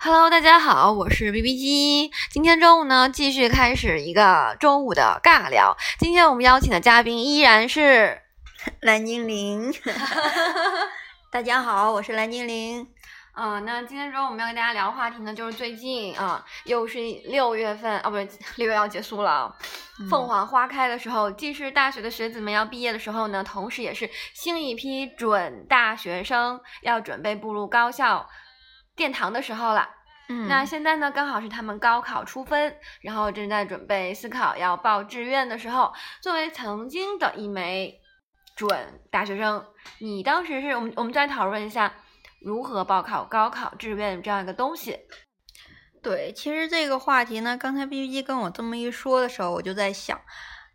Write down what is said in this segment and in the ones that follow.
Hello，大家好，我是 B B 机。今天中午呢，继续开始一个中午的尬聊。今天我们邀请的嘉宾依然是 蓝精灵。大家好，我是蓝精灵。嗯，那今天中午我们要跟大家聊话题呢，就是最近啊，又是六月份啊，不是六月要结束了，凤凰花开的时候，既是大学的学子们要毕业的时候呢，同时也是新一批准大学生要准备步入高校。殿堂的时候了，嗯，那现在呢，刚好是他们高考出分，然后正在准备思考要报志愿的时候。作为曾经的一枚准大学生，你当时是我们我们再讨论一下如何报考高考志愿这样一个东西。对，其实这个话题呢，刚才 B B 机跟我这么一说的时候，我就在想，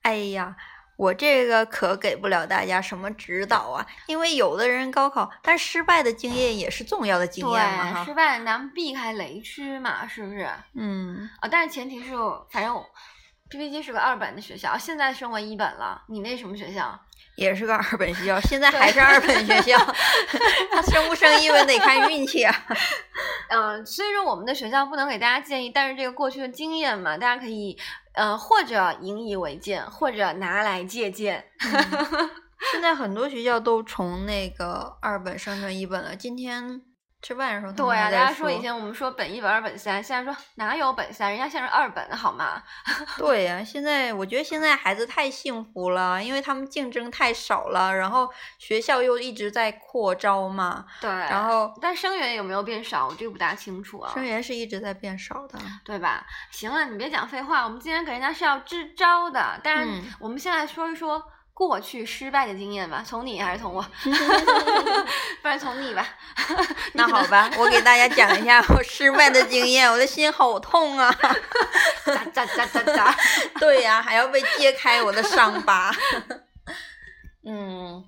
哎呀。我这个可给不了大家什么指导啊，因为有的人高考，但失败的经验也是重要的经验嘛。失败咱们避开雷区嘛，是不是？嗯。啊，但是前提是，反正 PPT 是个二本的学校，现在升为一本了。你那什么学校？也是个二本学校，现在还是二本学校。他升不升一本得看运气啊。嗯，所以说我们的学校不能给大家建议，但是这个过去的经验嘛，大家可以。嗯，或者引以为鉴，或者拿来借鉴。现在很多学校都从那个二本升成一本了。今天吃饭的时候，对呀，大家说以前我们说本一本二本三，现在说哪有本三，人家现在是二本好吗？对呀，现在我觉得现在孩子太幸福了，因为他们竞争太少了，然后学校又一直在扩招嘛。对，然后但生源有没有变少，我这个不大清楚啊。生源是一直在变少的，对吧？行了，你别讲废话，我们今天给人家是要支招的，但是我们现在说一说。过去失败的经验吧，从你还是从我？不然从你吧。那好吧，我给大家讲一下我失败的经验，我的心好痛啊！咋咋咋咋咋？对呀，还要被揭开我的伤疤。嗯，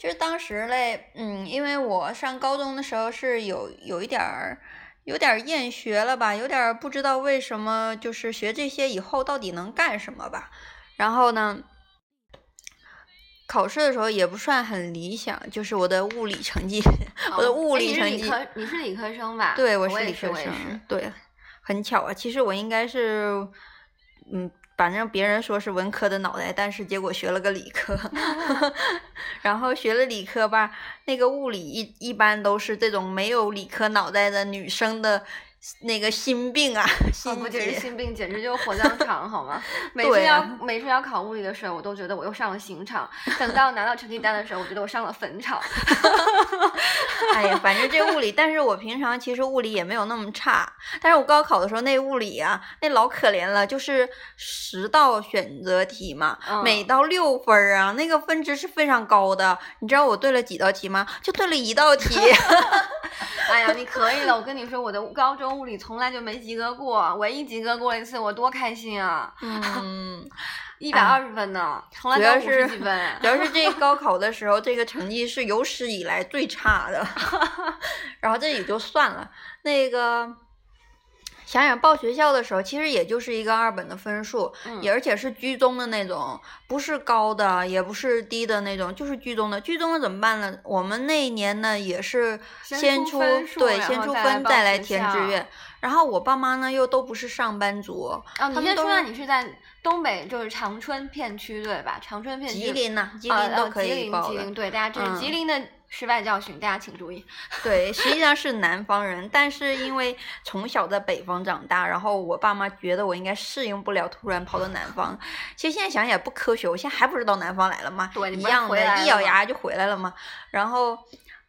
其实当时嘞，嗯，因为我上高中的时候是有有一点儿，有点厌学了吧，有点不知道为什么，就是学这些以后到底能干什么吧。然后呢，考试的时候也不算很理想，就是我的物理成绩，我的物理成绩。你是理科，你是理科生吧？对，我是理科生。对，很巧啊，其实我应该是，嗯，反正别人说是文科的脑袋，但是结果学了个理科。然后学了理科吧，那个物理一一般都是这种没有理科脑袋的女生的。那个心病啊，心不仅是心病，简直就是火葬场，好吗？每次要每次要考物理的时候，我都觉得我又上了刑场。等到拿到成绩单的时候，我觉得我上了坟场。哎呀，反正这物理，但是我平常其实物理也没有那么差。但是我高考的时候那物理啊，那老可怜了，就是十道选择题嘛，每道六分啊，那个分值是非常高的。你知道我对了几道题吗？就对了一道题。哎呀，你可以了！我跟你说，我的高中物理从来就没及格过，唯一及格过一次，我多开心啊！嗯，一百二十分呢，从来都五十几分。主要是这 高考的时候，这个成绩是有史以来最差的。然后这也就算了，那个。想想报学校的时候，其实也就是一个二本的分数，也而且是居中的那种，不是高的，也不是低的那种，就是居中的。居中的怎么办呢？我们那一年呢，也是先出对，先出分再来填志愿。然后我爸妈呢又都不是上班族，啊，你先说下你是在东北，就是长春片区对吧？长春片区。吉林呐，吉林都可以报的。吉林，对，大家这是吉林的。失败教训，大家请注意。对，实际上是南方人，但是因为从小在北方长大，然后我爸妈觉得我应该适应不了，突然跑到南方。其实现在想想也不科学，我现在还不是到南方来了吗？对，一样的，一咬牙就回来了嘛。然后，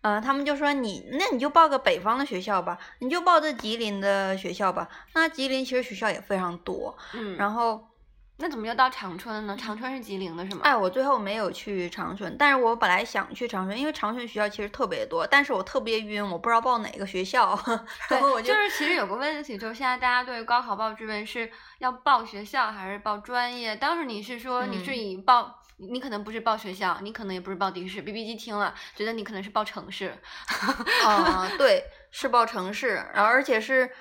嗯，他们就说你，那你就报个北方的学校吧，你就报这吉林的学校吧。那吉林其实学校也非常多，嗯，然后。那怎么又到长春了呢？长春是吉林的是吗？哎，我最后没有去长春，但是我本来想去长春，因为长春学校其实特别多，但是我特别晕，我不知道报哪个学校。对，我就是其实有个问题，就是现在大家对高考报志愿是要报学校还是报专业？当时你是说你是以报，你可能不是报学校，你可能也不是报地市。B B 机听了，觉得你可能是报城市。啊，对，是报城市，然后而且是。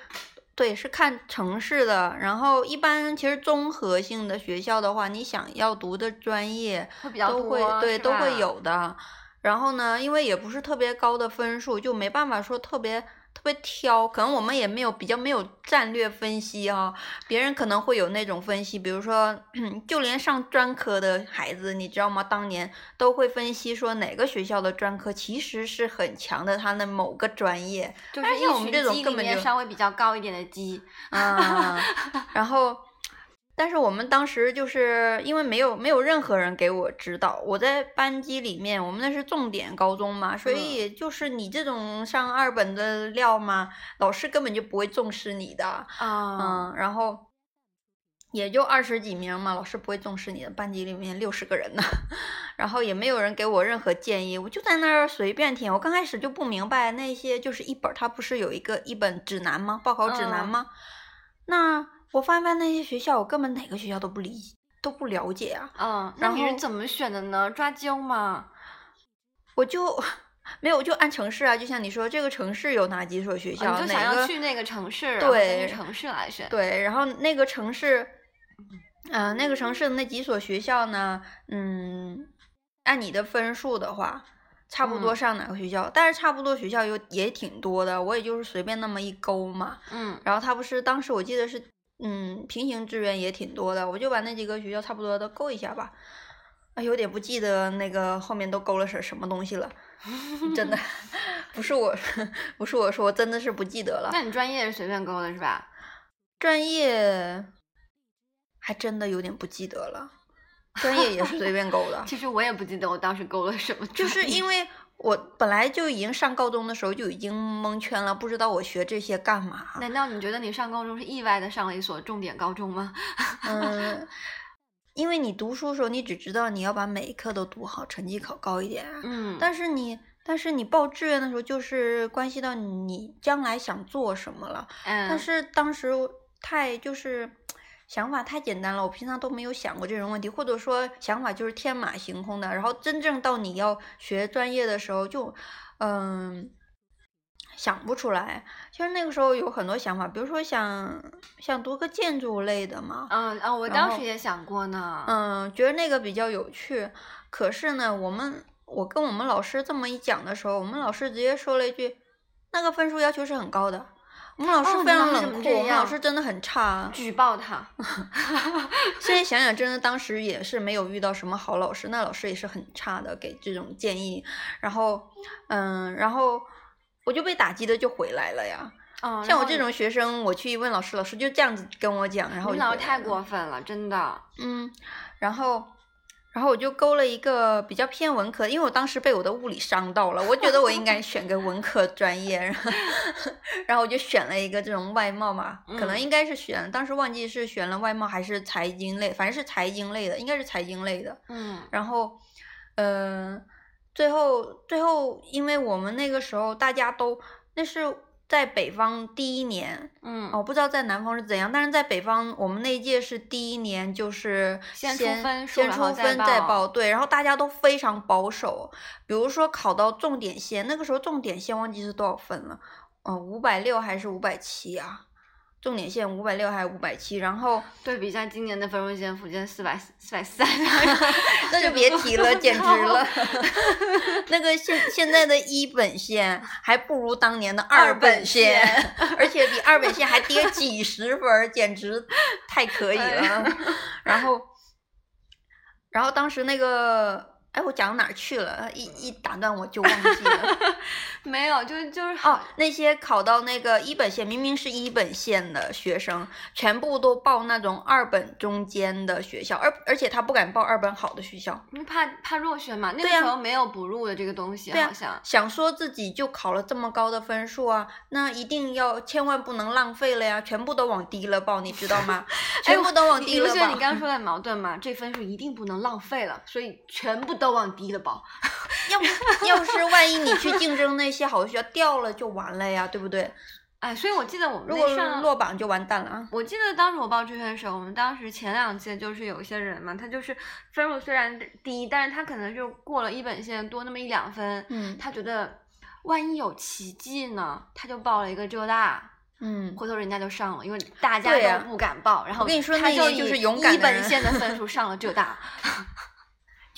对，是看城市的，然后一般其实综合性的学校的话，你想要读的专业会比较多，对，都会有的。然后呢，因为也不是特别高的分数，就没办法说特别特别挑。可能我们也没有比较没有战略分析啊，别人可能会有那种分析，比如说，就连上专科的孩子，你知道吗？当年都会分析说哪个学校的专科其实是很强的，他的某个专业，就是像我们这种根本就稍微比较高一点的鸡嗯，然后。但是我们当时就是因为没有没有任何人给我指导，我在班级里面，我们那是重点高中嘛，所以就是你这种上二本的料嘛，老师根本就不会重视你的啊，嗯，然后也就二十几名嘛，老师不会重视你的，班级里面六十个人呢，然后也没有人给我任何建议，我就在那儿随便填，我刚开始就不明白那些就是一本，它不是有一个一本指南吗？报考指南吗？那。我翻翻那些学校，我根本哪个学校都不理都不了解啊。嗯，那你是怎么选的呢？抓阄吗？我就 没有，就按城市啊。就像你说，这个城市有哪几所学校？你就想要去那个城市，对，城市来选。对，然后那个城市，嗯，那个城市的那几所学校呢？嗯，按你的分数的话，差不多上哪个学校？但是差不多学校有也挺多的，我也就是随便那么一勾嘛。嗯，然后他不是当时我记得是。嗯，平行志愿也挺多的，我就把那几个学校差不多都勾一下吧。啊，有点不记得那个后面都勾了什什么东西了，真的 不是我，不是我说，我真的是不记得了。那你专业是随便勾的是吧？专业还真的有点不记得了，专业也是随便勾的。其实我也不记得我当时勾了什么，就是因为。我本来就已经上高中的时候就已经蒙圈了，不知道我学这些干嘛。难道你觉得你上高中是意外的上了一所重点高中吗？嗯，因为你读书的时候，你只知道你要把每一科都读好，成绩考高一点。嗯，但是你，但是你报志愿的时候，就是关系到你将来想做什么了。嗯，但是当时太就是。想法太简单了，我平常都没有想过这种问题，或者说想法就是天马行空的。然后真正到你要学专业的时候，就嗯想不出来。其实那个时候有很多想法，比如说想想读个建筑类的嘛。嗯啊，我当时也想过呢。嗯，觉得那个比较有趣。可是呢，我们我跟我们老师这么一讲的时候，我们老师直接说了一句：“那个分数要求是很高的。”我们老师非常冷酷，我们老师真的很差，举报他。现在想想，真的当时也是没有遇到什么好老师，那老师也是很差的，给这种建议。然后，嗯，然后我就被打击的就回来了呀。哦，像我这种学生，我去问老师，老师就这样子跟我讲，然后你老师太过分了，真的。嗯，然后。然后我就勾了一个比较偏文科，因为我当时被我的物理伤到了，我觉得我应该选个文科专业，然后，然后我就选了一个这种外贸嘛，可能应该是选，当时忘记是选了外贸还是财经类，反正是财经类的，应该是财经类的。嗯。然后，嗯，最后最后，因为我们那个时候大家都那是。在北方第一年，嗯，我不知道在南方是怎样，但是在北方，我们那一届是第一年，就是先出分，先出分再报，对，然后大家都非常保守，比如说考到重点线，那个时候重点线忘记是多少分了，嗯，五百六还是五百七啊？重点线五百六还是五百七？然后 对比一下今年的分数线，福建四百四百三，那就别提了，简直了。那个现现在的一本线还不如当年的二本线，而且比二本线还跌几十分，简直太可以了。然后，然后当时那个。哎，我讲到哪儿去了？一一打断我就忘记了。没有，就是就是哦，那些考到那个一本线，明明是一本线的学生，全部都报那种二本中间的学校，而而且他不敢报二本好的学校，因为怕怕落选嘛。那个时候没有补录的这个东西，好像想说自己就考了这么高的分数啊，那一定要千万不能浪费了呀，全部都往低了报，你知道吗？全部都往低了报。你刚刚说 的矛盾嘛？这分数一定不能浪费了，所以全部。都往低了报，要不要是万一你去竞争那些好学校掉了就完了呀，对不对？哎，所以我记得我们如果落榜就完蛋了啊！我记得当时我报志愿的时候，我们当时前两届就是有一些人嘛，他就是分数虽然低，但是他可能就过了一本线多那么一两分，嗯，他觉得万一有奇迹呢，他就报了一个浙大，嗯，回头人家就上了，因为大家都不敢报，然后我跟你说，他就就是勇敢一本线的分 数上了浙大。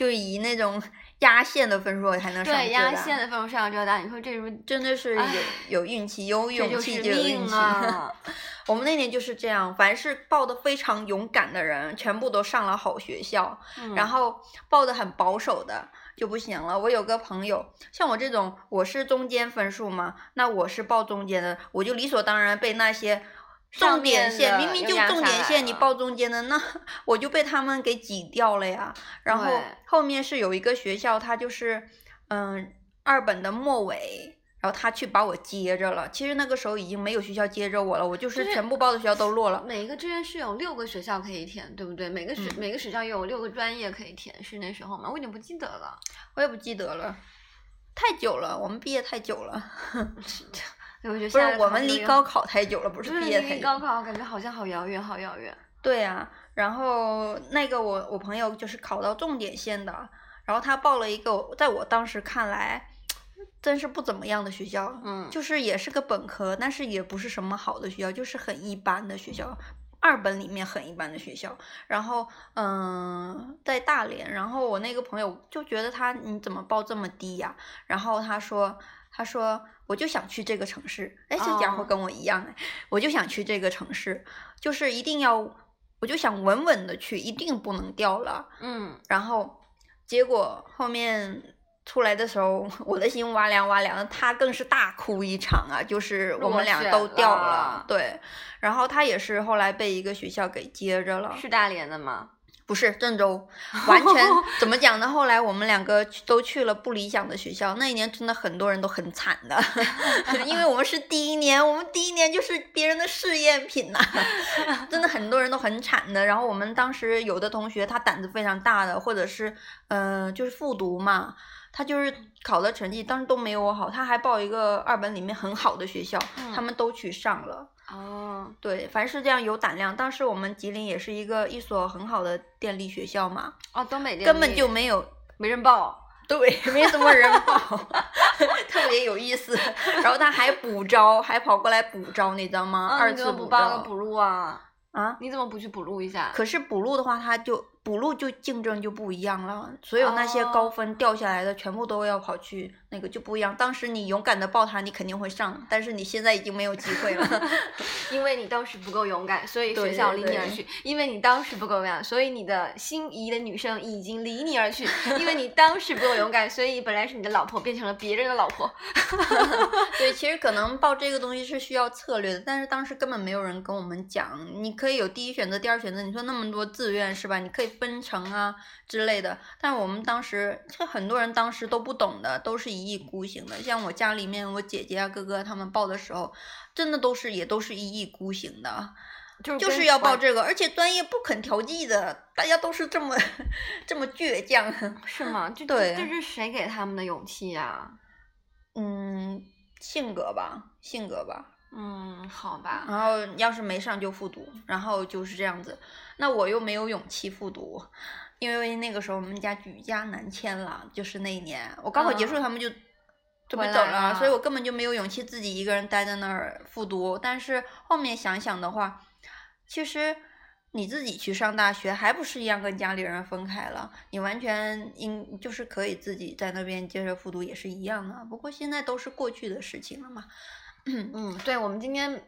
就以那种 压线的分数才能上对，压浙大线的分数上浙大，你说这是真的是有有运气，有勇气就有运命气。啊！我们那年就是这样，凡是报的非常勇敢的人，全部都上了好学校，嗯然后报的很保守的就不行了。我有个朋友，像我这种，我是中间分数嘛，那我是报中间的，我就理所当然被那些。上重点线明明就重点线，你报中间的，那 我就被他们给挤掉了呀。然后后面是有一个学校，它就是嗯二本的末尾，然后他去把我接着了。其实那个时候已经没有学校接着我了，我就是全部报的学校都落了。每一个志愿是有六个学校可以填，对不对？每个学、嗯每个学校又有六个专业可以填，是那时候吗？我已经不记得了。我也不记得了，太久了，我们毕业太久了，对我觉得不是现在我们离高考太久了，不是毕业太高考感觉好像好遥远，好遥远。对啊，然后那个我我朋友就是考到重点线的，然后他报了一个在我当时看来真是不怎么样的学校，嗯就是也是个本科，但是也不是什么好的学校，就是很一般的学校。二本里面很一般的学校，然后嗯，在大连，然后我那个朋友就觉得他你怎么报这么低呀、然后他说他说我就想去这个城市，哎，这家伙哦跟我一样哎，我就想去这个城市，就是一定要，我就想稳稳的去，一定不能掉了。嗯，然后结果后面出来的时候，我的心哇凉哇凉的，他更是大哭一场啊，就是我们俩都掉了了，对。然后他也是后来被一个学校给接着了，是大连的吗？不是郑州，完全 怎么讲呢？后来我们两个都去了不理想的学校，那一年真的很多人都很惨的，因为我们是第一年，我们第一年就是别人的试验品呐、真的很多人都很惨的。然后我们当时有的同学他胆子非常大的，或者是嗯、呃就是复读嘛。他就是考的成绩，当时都没有我好，他还报一个二本里面很好的学校，嗯他们都去上了。哦，对，凡是这样有胆量。当时我们吉林也是一个一所很好的电力学校嘛，哦，东北电根本就没有，没人报。对，没什么人报，特别有意思。然后他还补招，还跑过来补招，你知道吗？啊，二次补报个补录啊？啊。你怎么不去补录一下？可是补录的话，他就补录就竞争就不一样了，所有那些高哦分掉下来的，全部都要跑去那个就不一样。当时你勇敢的抱他，你肯定会上，但是你现在已经没有机会了。因为你当时不够勇敢，所以学校离你而去；因为你当时不够勇敢，所以你的心仪的女生已经离你而去；因为你当时不够勇敢，所以本来是你的老婆变成了别人的老婆。对，其实可能报这个东西是需要策略的，但是当时根本没有人跟我们讲，你可以有第一选择、第二选择，你说那么多志愿是吧？你可以分成啊之类的。但我们当时，这很多人当时都不懂的，都是一意孤行的。像我家里面，我姐姐啊、哥哥他们报的时候，真的都是也都是一意孤行的，就是就是要报这个，而且专业不肯调剂的，大家都是这么 这么倔强。是吗？这对这这是谁给他们的勇气呀、嗯，性格吧，性格吧。嗯，好吧。然后要是没上就复读，然后就是这样子。那我又没有勇气复读，因为那个时候我们家举家南迁了，就是那一年我高考结束，嗯他们就准备走了所以我根本就没有勇气自己一个人待在那儿复读。但是后面想想的话，其实你自己去上大学，还不是一样跟家里人分开了？你完全应就是可以自己在那边接着复读，也是一样的。不过现在都是过去的事情了嘛。嗯，对，我们今天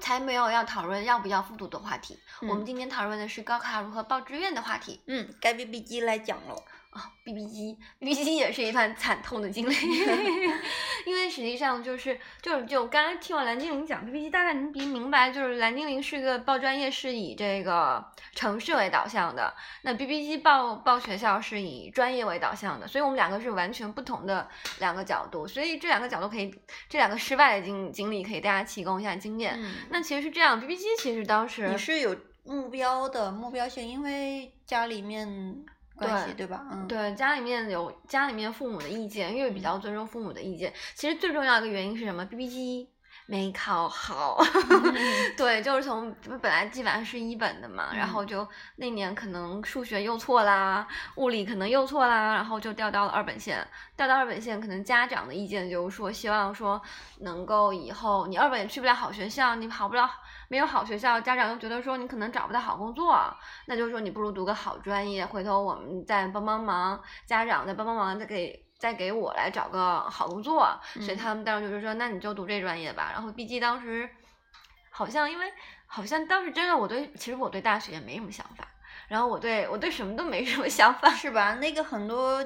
才没有要讨论要不要复读的话题，我们嗯今天讨论的是高考如何报志愿的话题。嗯，该 B B 机来讲喽。啊，B B 机，B B 机也是一番惨痛的经历，因为实际上就是就是就刚刚听完蓝精灵讲 B B 机，大概能比明白，就是蓝精灵是个报专业是以这个城市为导向的，那 B B 机报报学校是以专业为导向的，所以我们两个是完全不同的两个角度，所以这两个角度可以，这两个失败的经经历可以大家提供一下经验。嗯，那其实是这样，B B 机其实当时你是有目标的目标性，因为家里面关系对对吧？嗯，对家里面有家里面父母的意见，因为比较尊重父母的意见。其实最重要的一个原因是什么？B B 机没考好，对，就是从本来基本上是一本的嘛，然后就那年可能数学又错啦，物理可能又错啦，然后就调到了二本线。调到二本线，可能家长的意见就是说，希望说能够以后你二本也去不了好学校，你跑不了没有好学校，家长又觉得说你可能找不到好工作，那就是说你不如读个好专业，回头我们再帮帮忙，家长再帮帮忙，再给。再给我来找个好工作，所以他们当时就是说，那你就读这专业吧。然后 B G 当时好像因为好像当时真的我对其实我对大学也没什么想法，然后我对我对什么都没什么想法，是吧？那个很多，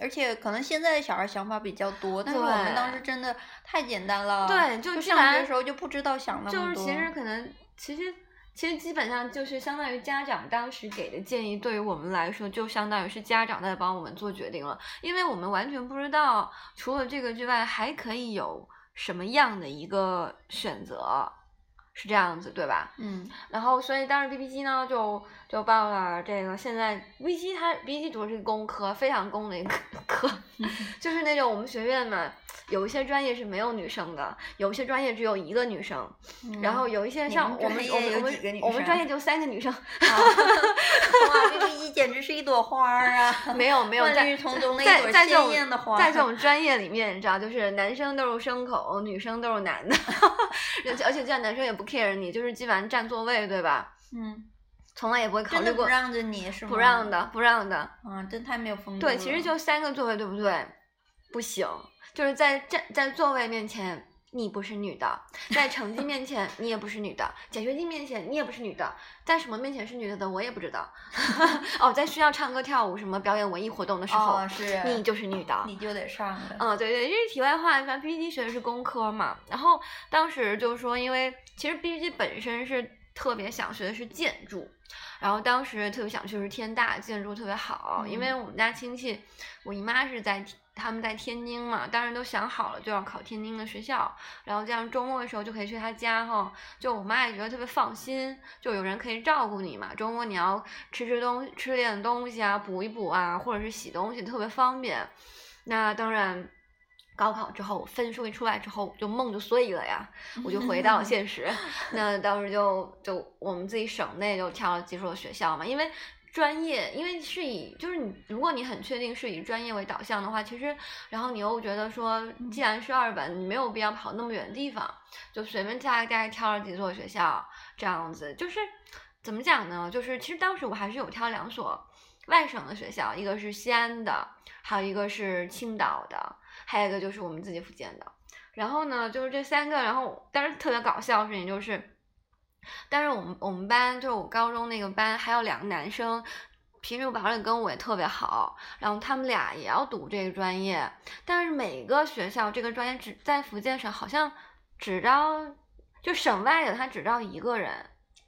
而且可能现在的小孩想法比较多，但是我们当时真的太简单了。对，就上学的时候就不知道想那么多。就是其实可能其实。其实基本上就是相当于家长当时给的建议，对于我们来说，就相当于是家长在帮我们做决定了，因为我们完全不知道除了这个之外还可以有什么样的一个选择。是这样子，对吧？嗯，然后所以当时 B B 机呢，就就报了这个。现在 B B 机它 B B 机读的是工科，非常工的一个 科，就是那种我们学院嘛，有一些专业是没有女生的，有一些专业只有一个女生，然后有一些像我们我们我们我们专业就三个女生。哇这个一简直是一朵花儿啊！没有没有，在在在这种在这种专业里面，你知道，就是男生都是牲口，女生都是男的，而且这样男生也不。care 你就是基本上占座位对吧？嗯，从来也不会考虑过不让着你是吗？不让的，不让的。嗯，真太没有风度。对，其实就三个座位，对不对？不行，就是在站在座位面前，你不是女的；在成绩面前，你也不是女的；奖学金面前，你也不是女的；在什么面前是女的的，我也不知道。哦，在需要唱歌跳舞什么表演文艺活动的时候，是你就是女的，你就得上的。嗯，对对，这是题外话。反正 PPT 学的是工科嘛，然后当时就说，因为。其实 PPT 本身是特别想学的是建筑，然后当时特别想去是天大建筑特别好，因为我们家亲戚，我姨妈是在他们在天津嘛，当时都想好了就要考天津的学校，然后这样周末的时候就可以去他家哈，就我妈也觉得特别放心，就有人可以照顾你嘛，周末你要吃吃东吃点东西啊，补一补啊，或者是洗东西特别方便，那当然。高考之后分数一出来之后，就梦就碎了呀，我就回到了现实。那当时就就我们自己省内就挑了几所学校嘛，因为专业，因为是以就是你如果你很确定是以专业为导向的话，其实然后你又觉得说，既然是二本，你没有必要跑那么远的地方，就随便大概挑了几所学校这样子。就是怎么讲呢？就是其实当时我还是有挑两所外省的学校，一个是西安的，还有一个是青岛的。还有一个就是我们自己福建的，然后呢，就是这三个，然后但是特别搞笑的事情就是，但是我们我们班就是我高中那个班还有两个男生，平时玩的跟我也特别好，然后他们俩也要读这个专业，但是每个学校这个专业只在福建省好像只招就省外的他只招一个人，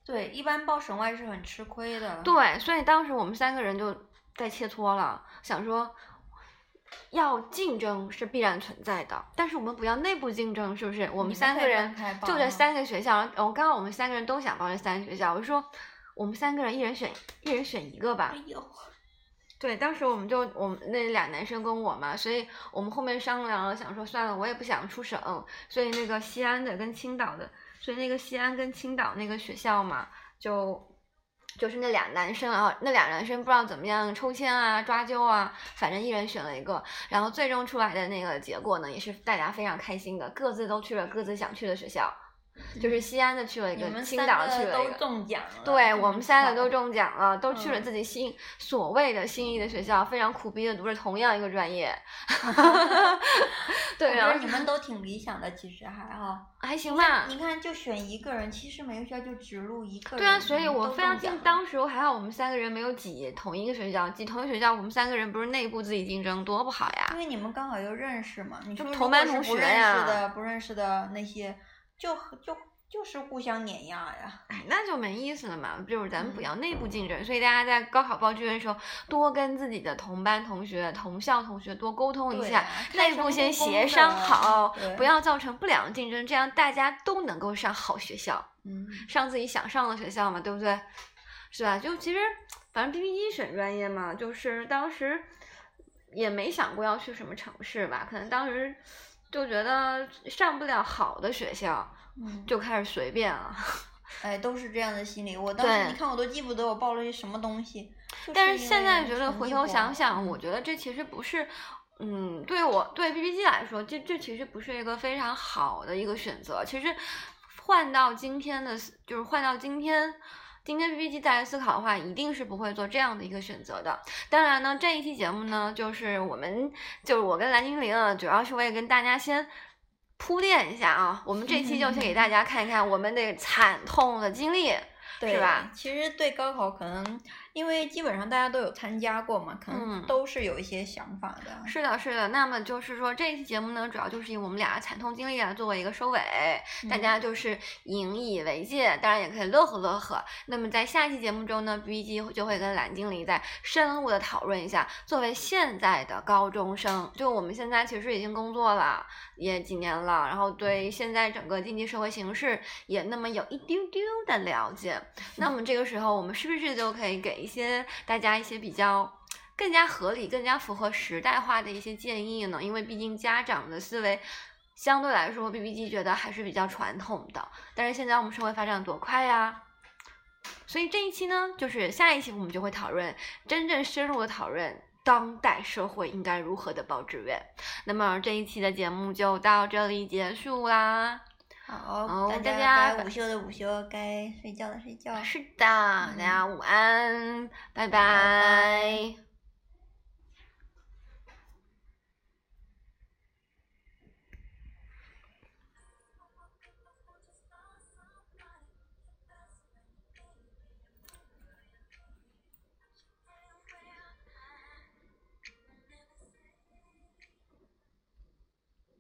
对，一般报省外是很吃亏的，对，所以当时我们三个人就在切磋了，想说。要竞争是必然存在的，但是我们不要内部竞争，是不是？我们三个人就这三个学校，我刚好我们三个人都想报这三个学校，我就说我们三个人一人选一人选一个吧。哎呦，对，当时我们就我们那俩男生跟我嘛，所以我们后面商量了，想说算了，我也不想出省，所以那个西安的跟青岛的，所以那个西安跟青岛那个学校嘛，就。就是那俩男生啊，那俩男生不知道怎么样抽签啊、抓阄啊，反正一人选了一个，然后最终出来的那个结果呢，也是大家非常开心的，各自都去了各自想去的学校。就是西安的去了一个，青岛去了一个，对我们三个都中奖了，都去了自己心所谓的心仪的学校，非常苦逼的读着同样一个专业。对啊，你们都挺理想的，其实还哈，还行吧。你看，就选一个人，其实每个学校就只录一个人。对啊，所以我非常记，当时还好我们三个人没有挤同一个学校，挤同一个学校，我们三个人不是内部自己竞争，多不好呀。因为你们刚好又认识嘛，你说同班同学呀，不认识的那些。就就就是互相碾压呀，哎，那就没意思了嘛。就是咱们不要内部竞争，所以大家在高考报志愿的时候，多跟自己的同班同学、同校同学多沟通一下，内部先协商好，不要造成不良竞争，这样大家都能够上好学校，嗯，上自己想上的学校嘛，对不对？是吧？就其实反正 B B 一选专业嘛，就是当时也没想过要去什么城市吧，可能当时。就觉得上不了好的学校，嗯，就开始随便了。哎，都是这样的心理。我当时你看我都记不得我报了些什么东西。就但是现在觉得回头想想，嗯我觉得这其实不是，嗯，对我对 B B G 来说，这这其实不是一个非常好的一个选择。其实换到今天的，就是换到今天。今天 B B G 再来思考的话，一定是不会做这样的一个选择的。当然呢，这一期节目呢，就是我们就是我跟蓝精灵啊，主要是为了跟大家先铺垫一下啊。我们这期就先给大家看一看我们的惨痛的经历，是吧？其实对高考可能，因为基本上大家都有参加过嘛，可嗯能都是有一些想法的。是的，是的。那么就是说，这一期节目呢，主要就是以我们俩惨痛经历来作为一个收尾，大嗯家就是引以为戒，当然也可以乐呵乐呵。那么在下一期节目中呢，B B G 就会跟蓝经理再深入的讨论一下，作为现在的高中生，就我们现在其实已经工作了也几年了，然后对现在整个经济社会形势也那么有一丢丢的了解。那么这个时候，我们是不是就可以给一些大家一些比较更加合理、更加符合时代化的一些建议呢？因为毕竟家长的思维相对来说，B B G 觉得还是比较传统的。但是现在我们社会发展多快呀！所以这一期呢，就是下一期我们就会讨论真正深入的讨论当代社会应该如何的报志愿。那么这一期的节目就到这里结束啦。好，大家该午休的午休，该睡觉的睡觉。是的，大家午安，拜。拜